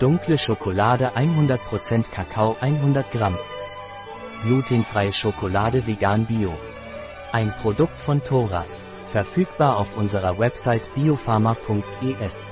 Dunkle Schokolade 100% Kakao 100 Gramm. Glutenfreie Schokolade vegan bio. Ein Produkt von Thoras. Verfügbar auf unserer Website biopharma.es.